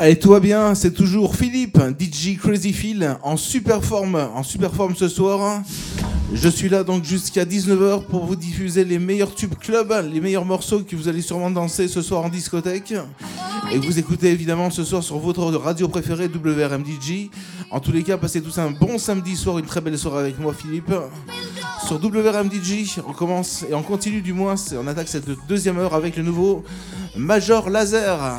Allez, tout bien, c'est toujours Philippe, DJ Crazy Phil, en super forme, en super forme ce soir. Je suis là donc jusqu'à 19h pour vous diffuser les meilleurs tubes club, les meilleurs morceaux que vous allez sûrement danser ce soir en discothèque. Et vous écoutez évidemment ce soir sur votre radio préférée WRMDJ. En tous les cas, passez tous un bon samedi soir, une très belle soirée avec moi Philippe. Sur WRMDJ, on commence et on continue du moins, on attaque cette deuxième heure avec le nouveau Major Laser.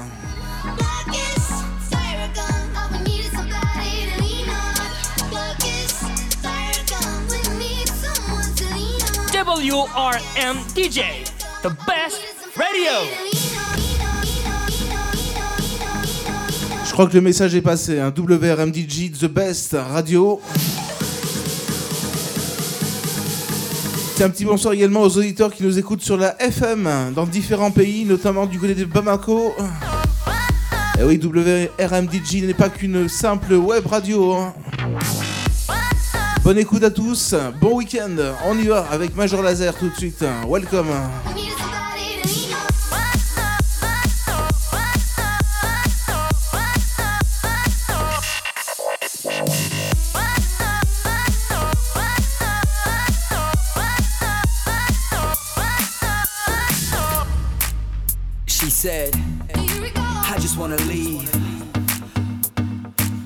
WRM DJ, the best radio. Je crois que le message est passé. Hein. WRM DJ, the best radio. C'est un petit bonsoir également aux auditeurs qui nous écoutent sur la FM dans différents pays, notamment du côté de Bamako. Et eh oui, WRM DJ n'est pas qu'une simple web radio. Hein. Bonne écoute à tous, bon week-end, on y va avec Major Laser tout de suite. Welcome. She said, I just wanna leave,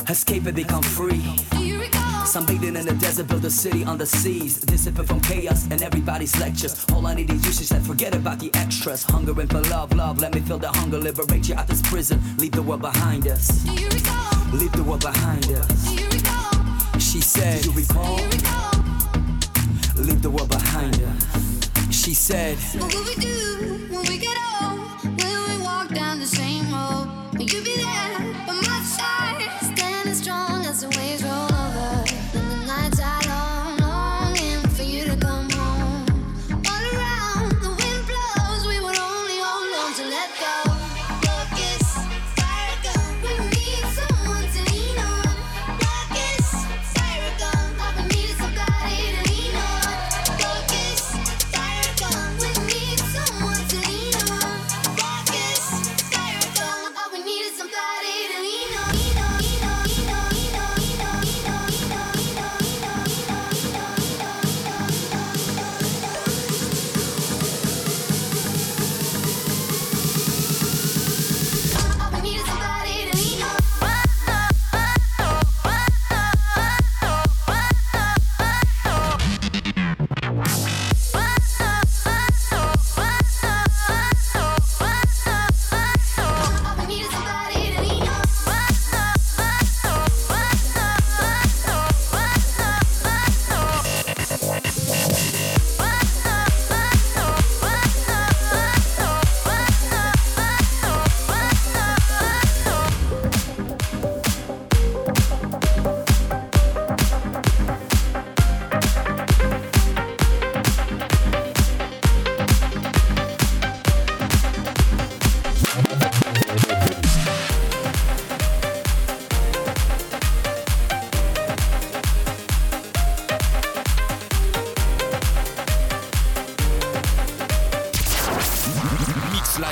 escape and become free. Sunbathing in the desert, build a city on the seas. Dissipate from chaos and everybody's lectures. All I need is you, she said, forget about the extras. Hungering for love, love, let me feel the hunger. Liberate you out this prison, leave the world behind us. Do you recall? Leave the world behind us. Do you recall? She said, Do you recall? Leave the world behind us. She said, What will we do when we get old? Will we walk down the same road? Will you be there by my side? Standing strong as the waves roll.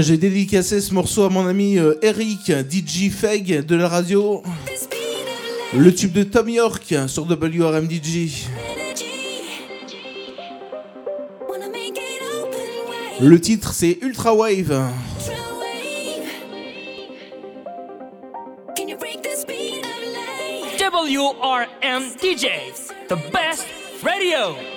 J'ai dédicacé ce morceau à mon ami euh, Eric, DJ Feg de la radio. Le tube de Tom York sur WRM DJ. Le titre c'est Ultra Wave. WRM DJ, the best radio.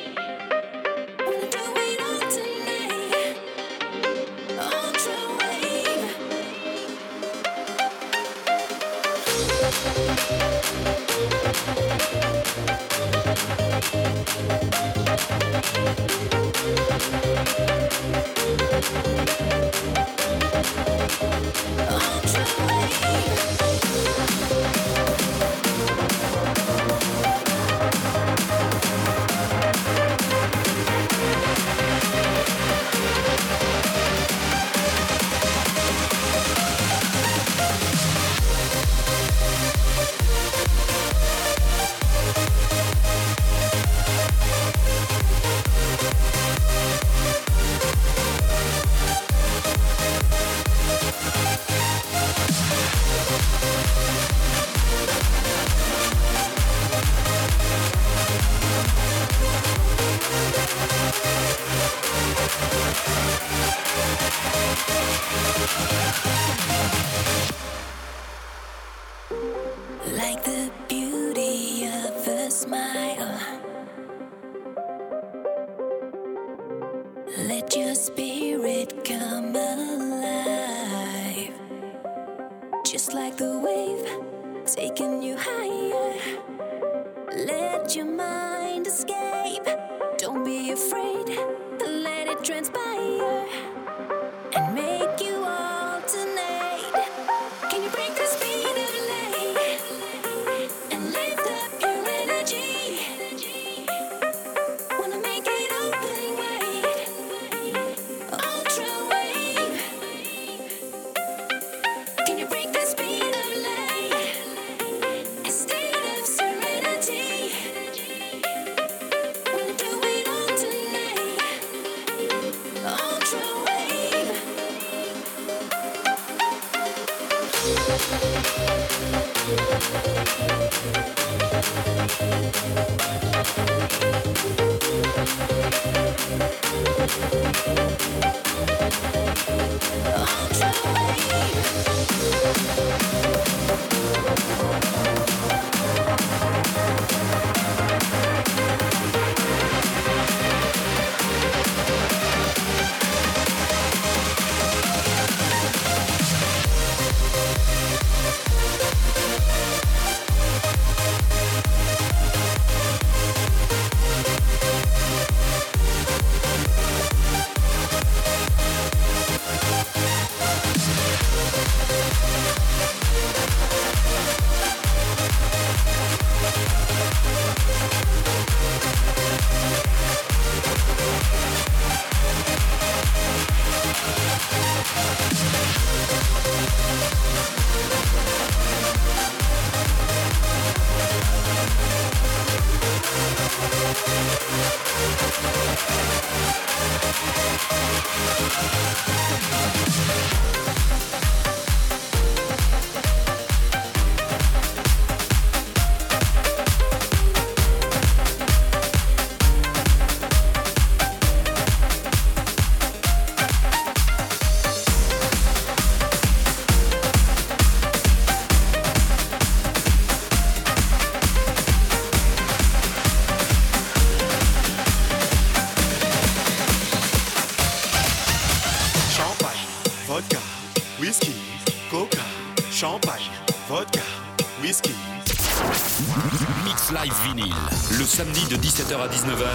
Samedi de 17h à 19h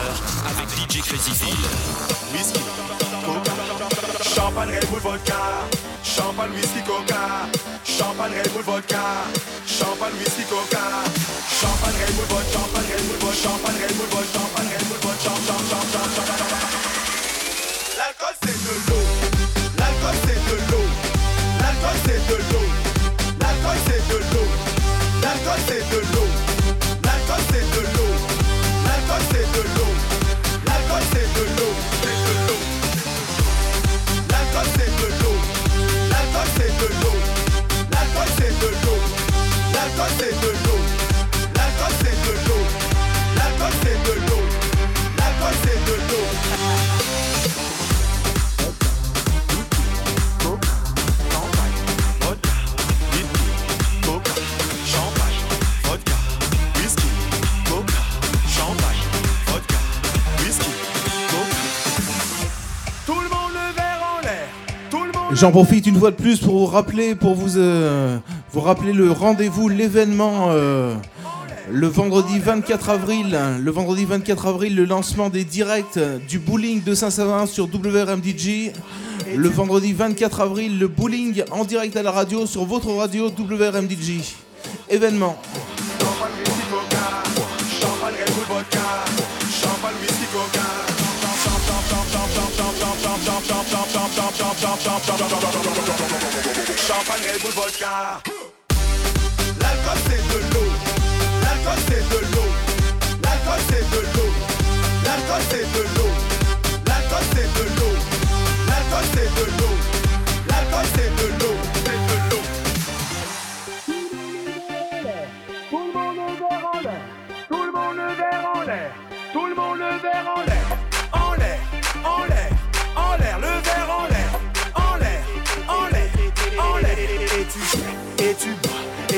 avec DJ Crazy. Whisky, coca. Champagne, Red Bull, vodka. Champagne, whisky, coca. Champagne, Red Bull, vodka. Champagne, whisky, coca. Champagne, Red Bull, vodka. Champagne, Red Bull. Champagne, Red Bull. Champagne, J'en profite une fois de plus pour vous rappeler, pour vous, euh, rappeler le rendez-vous, l'événement. euh, le vendredi 24 avril, le vendredi 24 avril, le lancement des directs du bowling de Saint-Savin sur WRMDJ. Le vendredi 24 avril, le bowling en direct à la radio sur votre radio WRMDJ. Événement. Champagne, Red Bull, vodka. L'alcool c'est de l'eau. L'alcool c'est de l'eau. L'alcool c'est de l'eau. L'alcool c'est de l'eau. L'alcool c'est de l'eau. L'alcool c'est de l'eau. L'alcool c'est de l'eau. C'est de l'eau. Tout le monde le verre en l'air. Tout le monde le verre en l'air. Tout le monde le verre en l'air.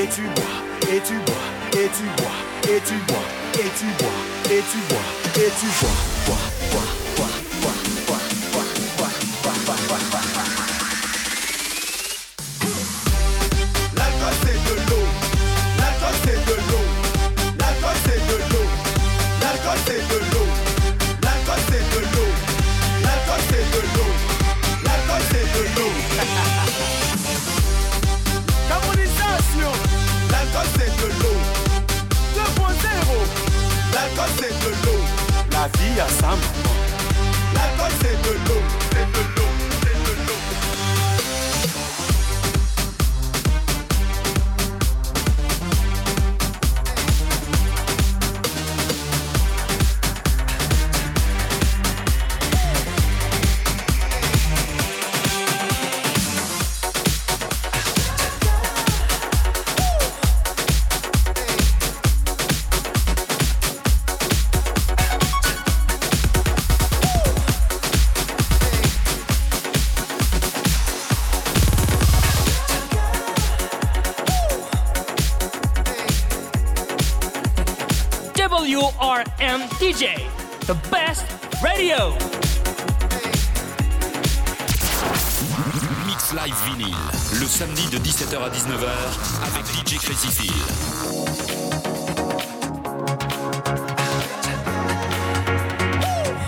et tu bois, et tu bois, et tu bois, et tu bois, et tu bois, et tu bois, et tu bois, bois.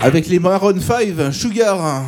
Avec les Maroon 5, Sugar.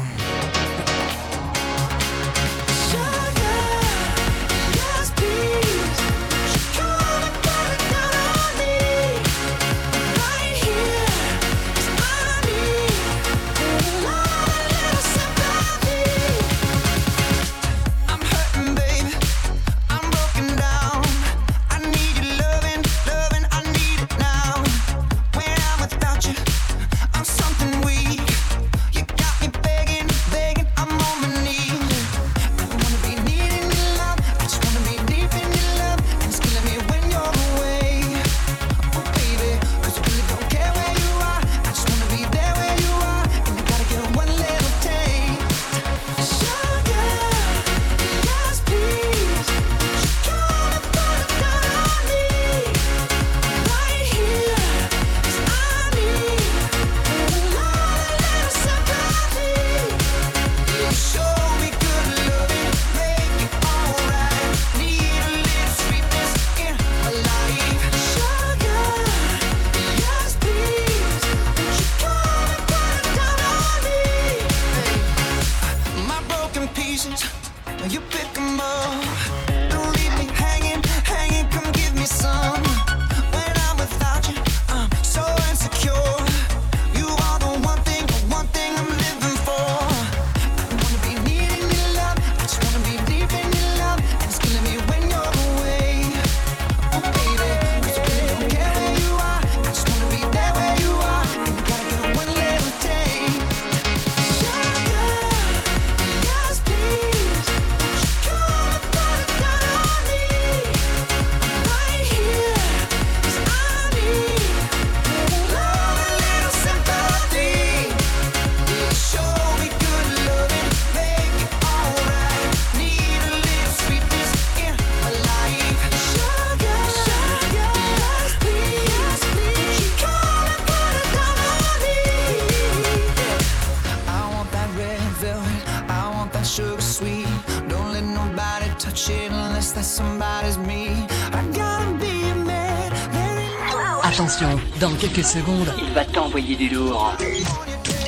Attention, dans quelques secondes, il va t'envoyer du lourd.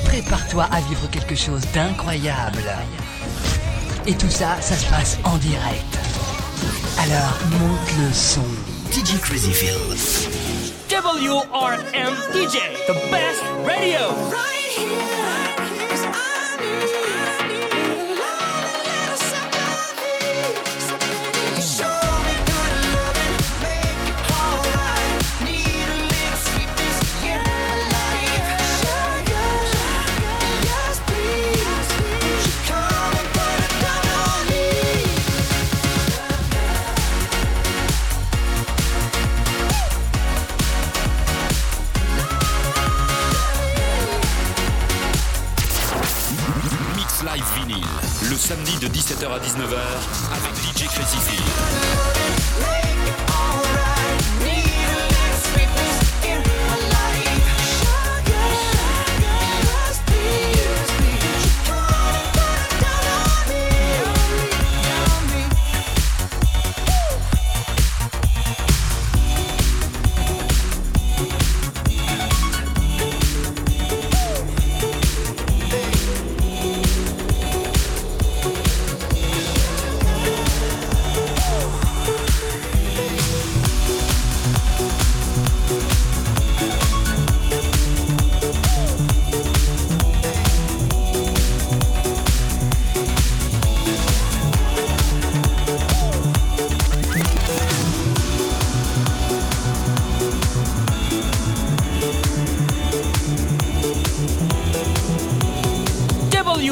Prépare-toi à vivre quelque chose d'incroyable. Et tout ça, ça se passe en direct. Alors, monte le son. DJ Crazyfield. WRM DJ, the best radio. Right here. 19h,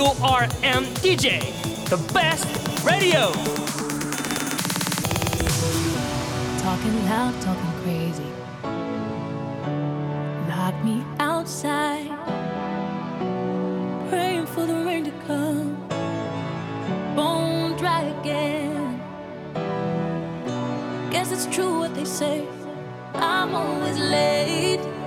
ORM DJ, the best radio. Talking loud, talking crazy. Lock me outside. Praying for the rain to come. Bone dry again. Guess it's true what they say. I'm always late.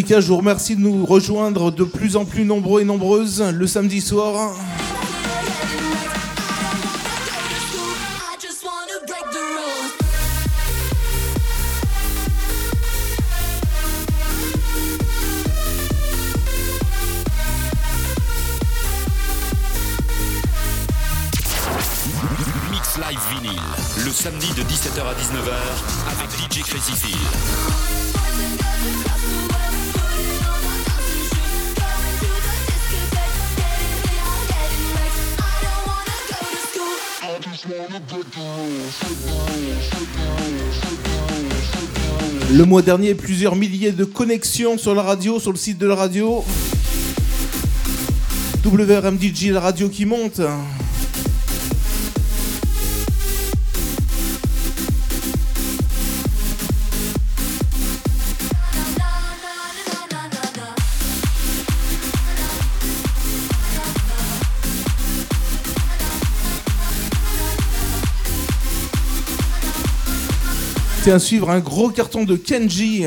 cas, je vous remercie de nous rejoindre de plus en plus nombreux et nombreuses le samedi soir. mois dernier plusieurs milliers de connexions sur la radio, sur le site de la radio. WRMDJ, la radio qui monte. C'est à suivre un gros carton de Kenji.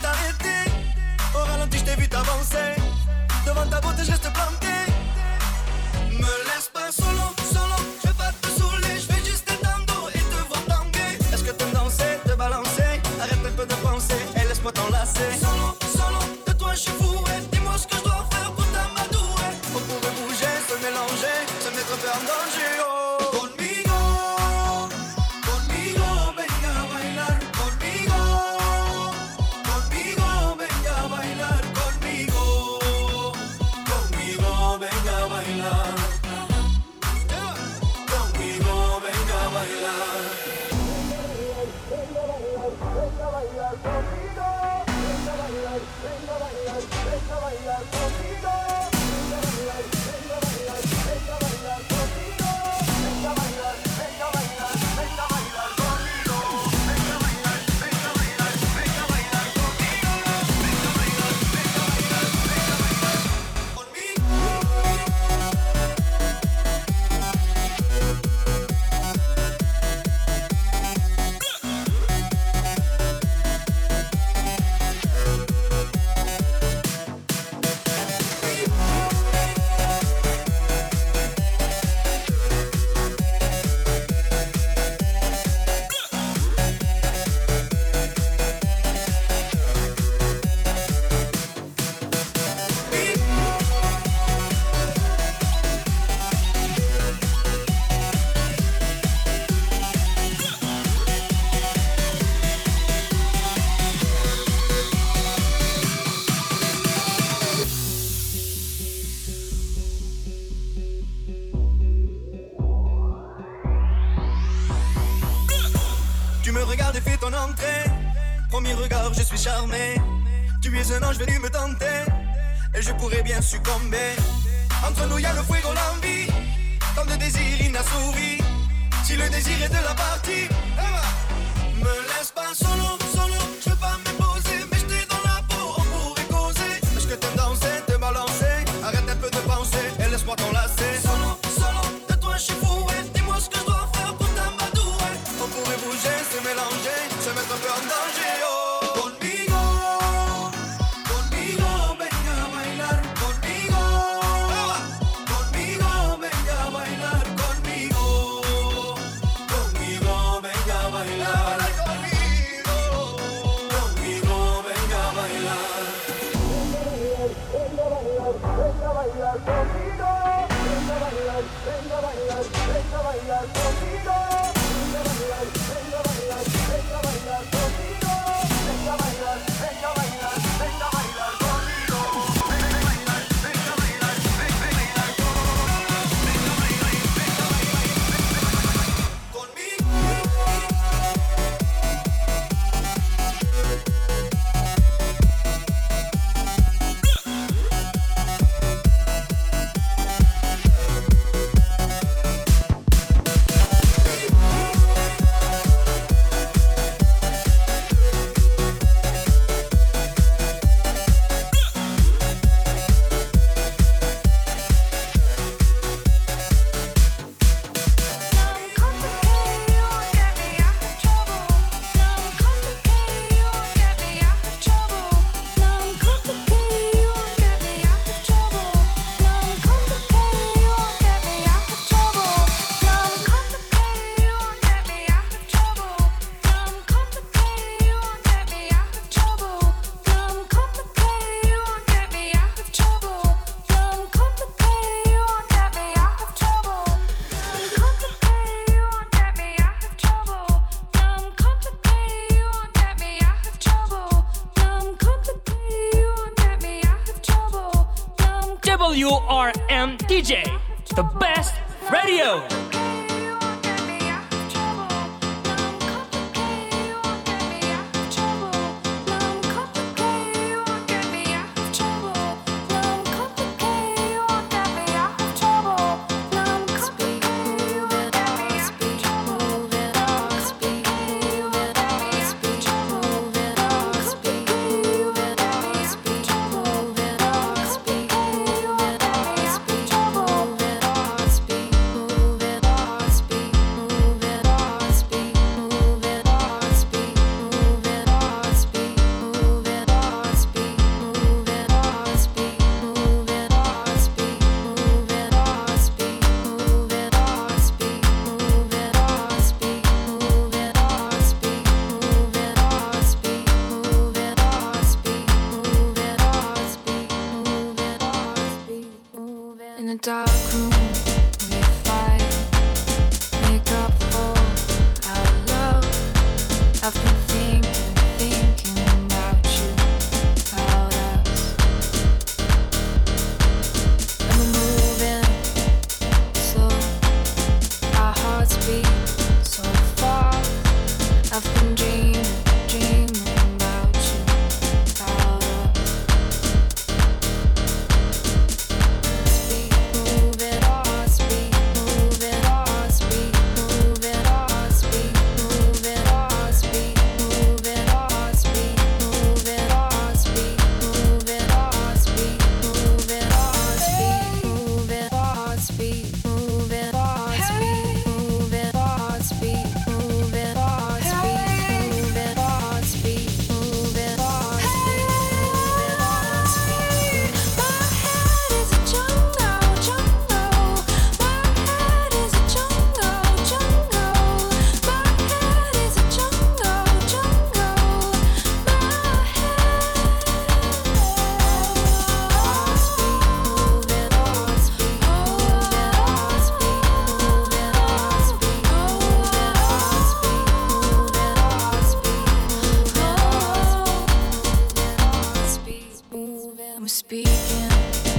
d'avancer. Devant ta beauté, je reste planté. we're speaking.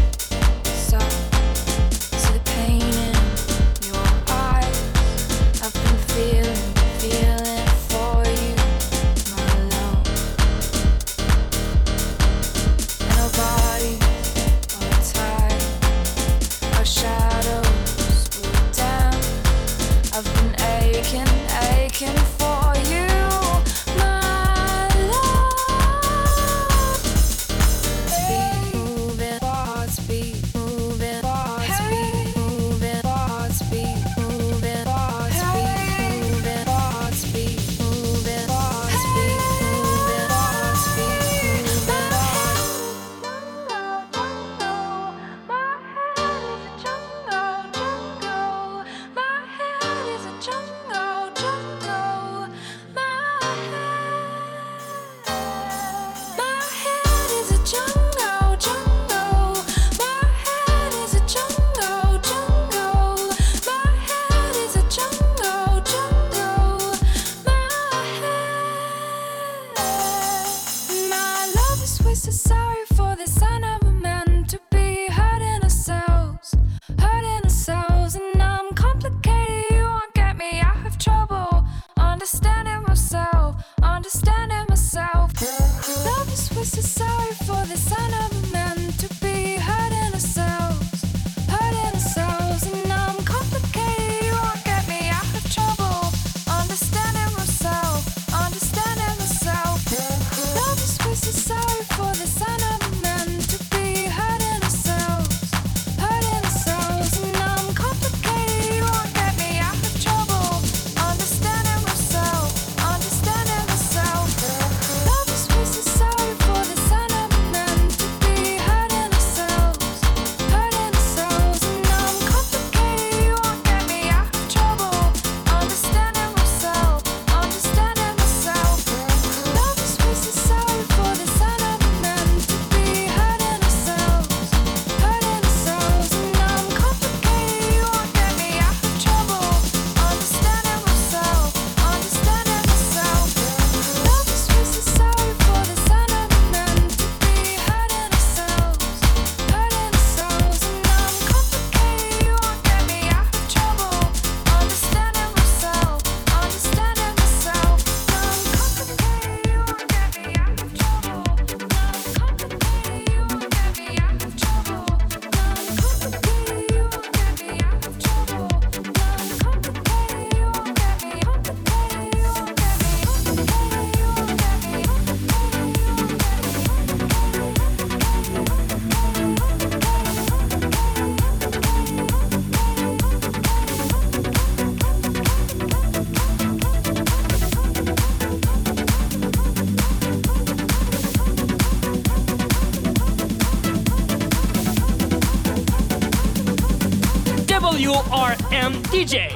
DJ.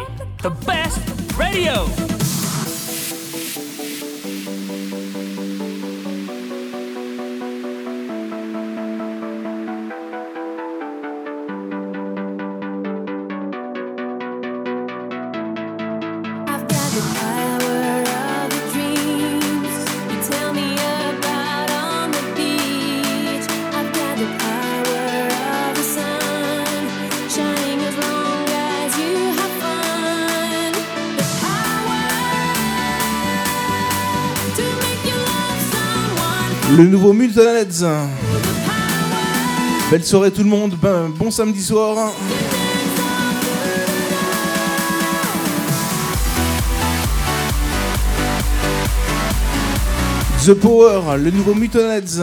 Le nouveau Multonheads. Belle soirée tout le monde, ben, bon samedi soir. The Power, le nouveau Mutonheads.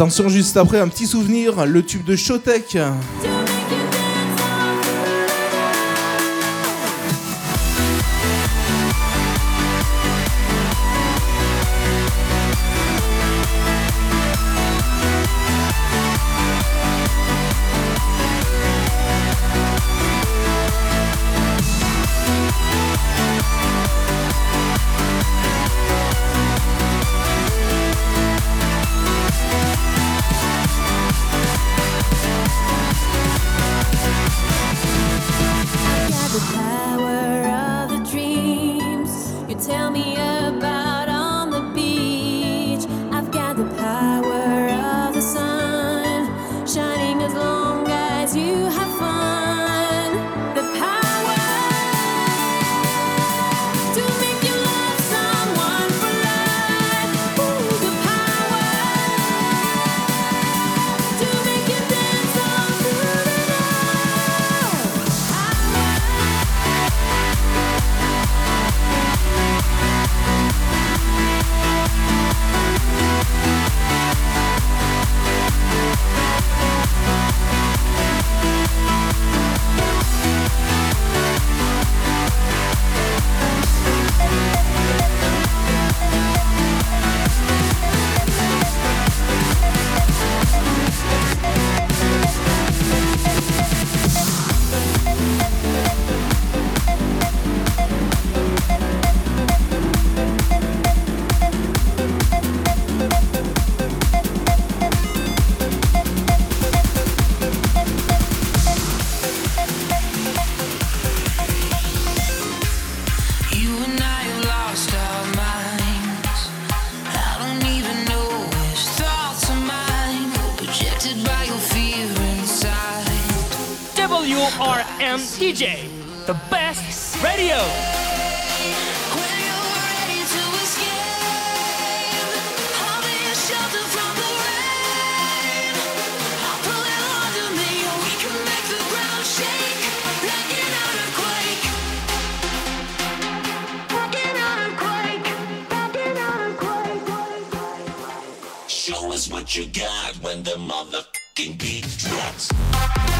Attention, juste après, un petit souvenir, le tube de Shotek. tell me fucking beat.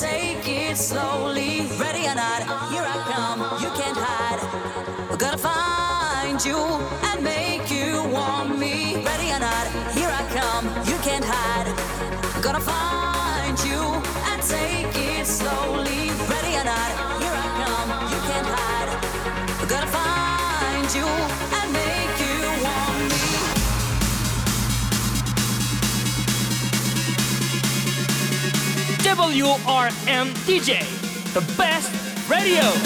Take it slowly. WRM DJ, the best radio.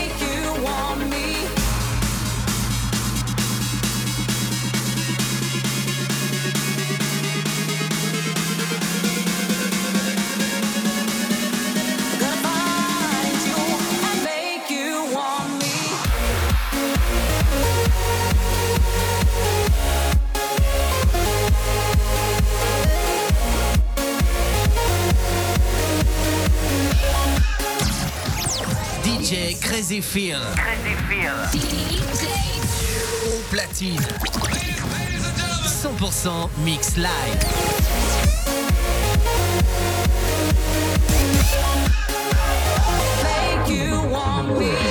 DJ Crazy Phil. Au platine. 100% mix live. Make you want me.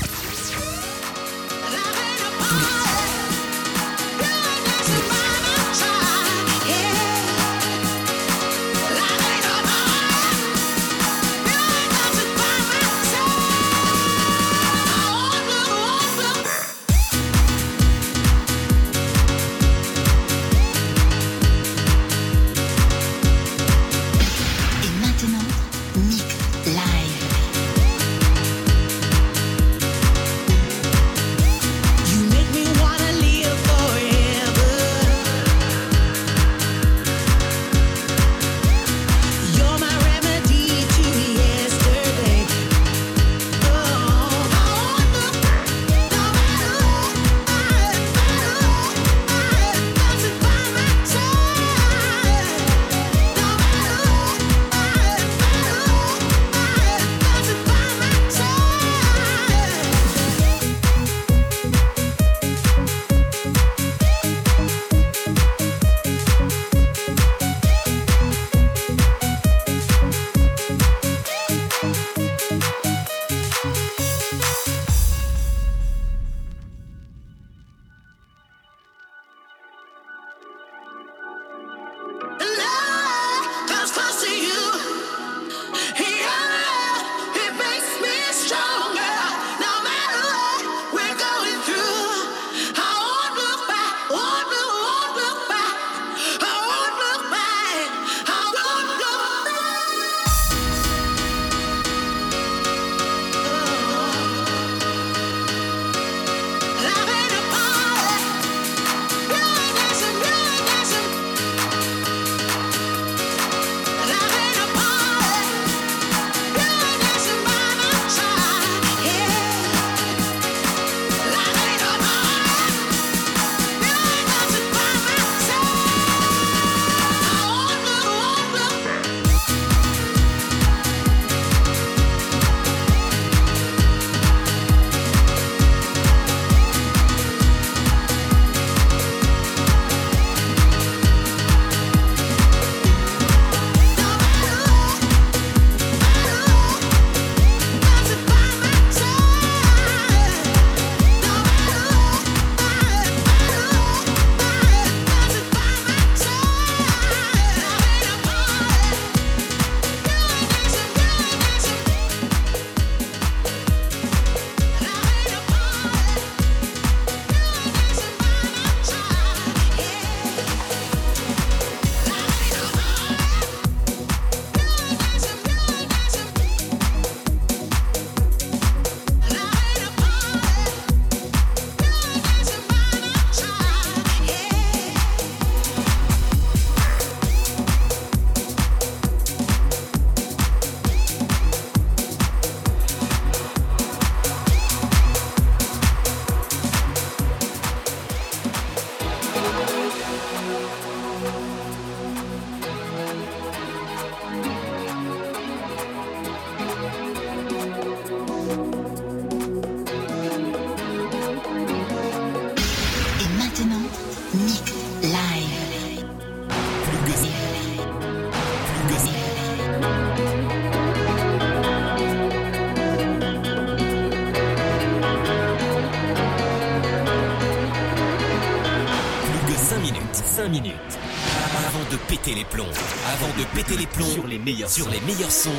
sur les meilleurs sons.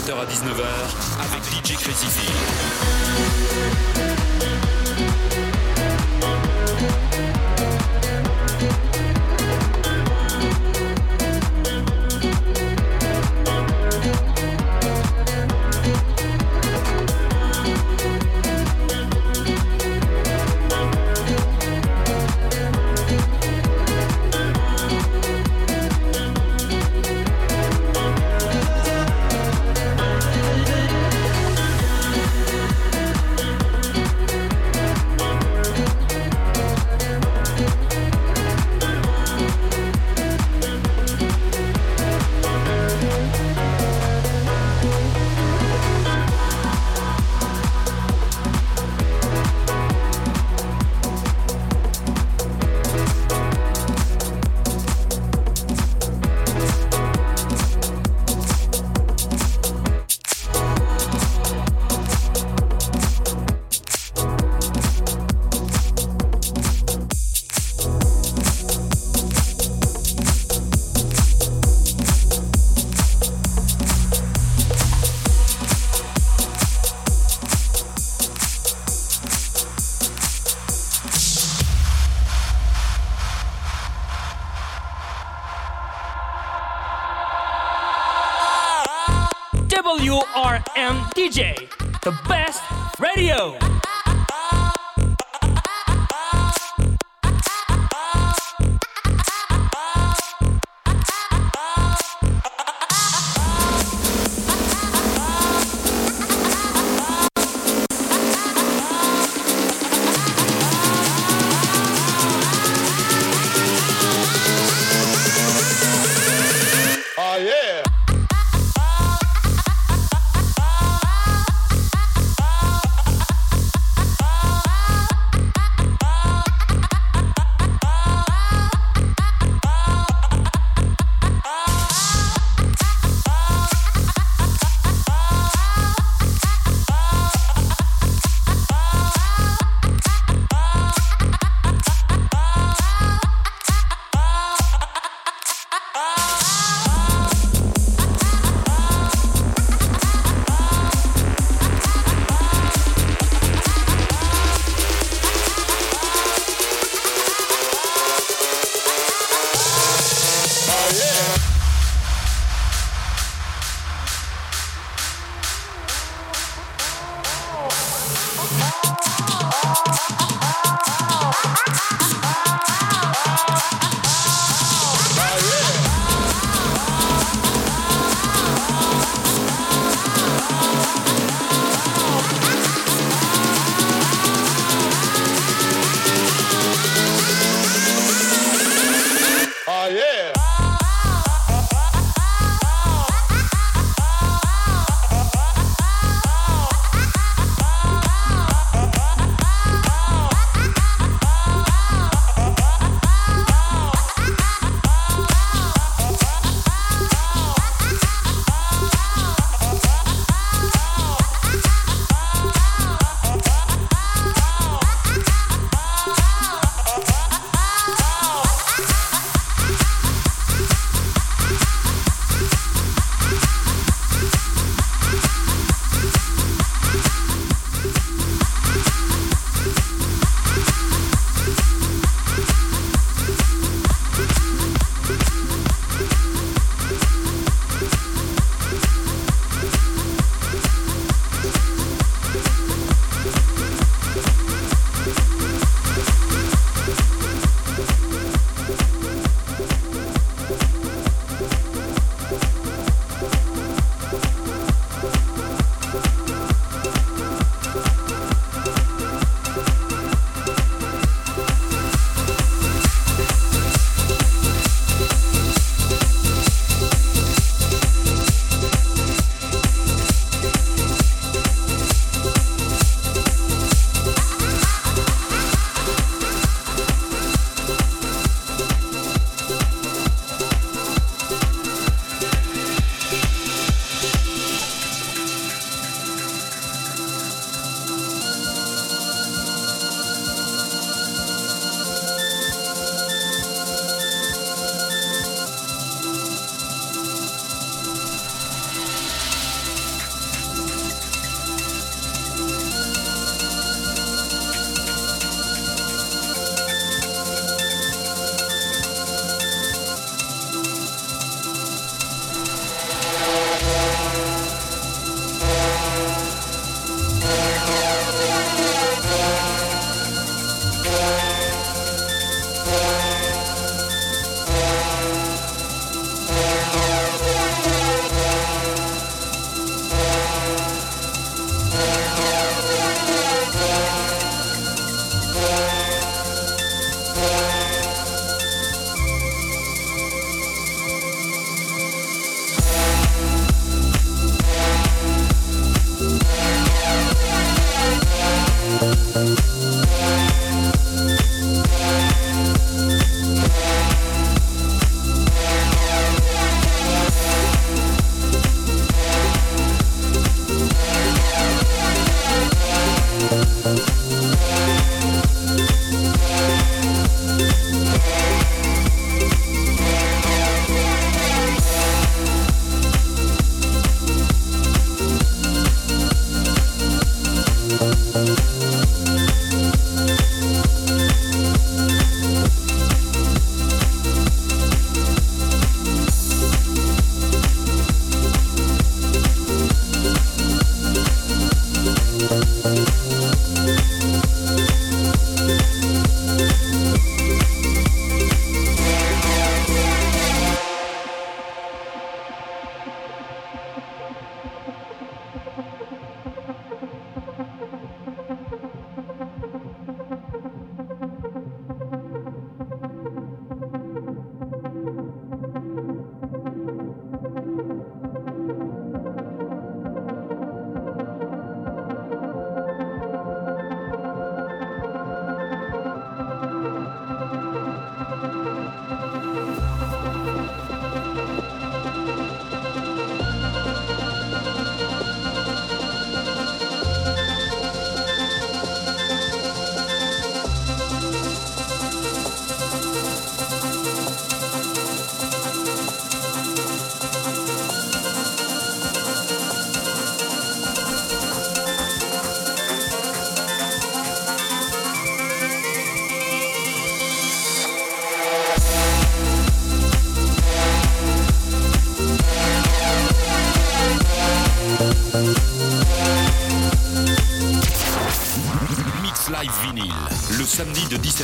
17h à 19h avec DJ Crazy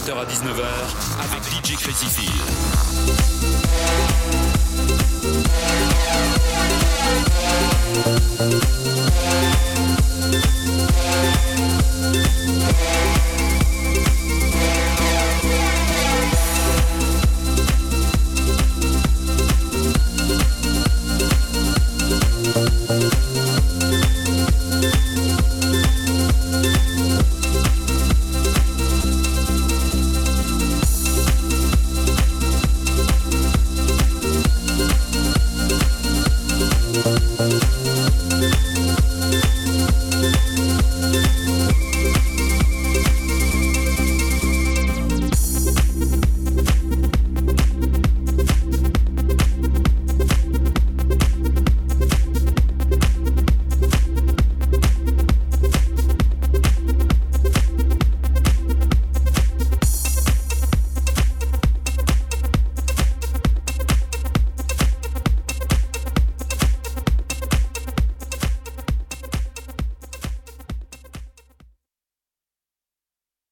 17h à 19h avec DJ Crazy Phil.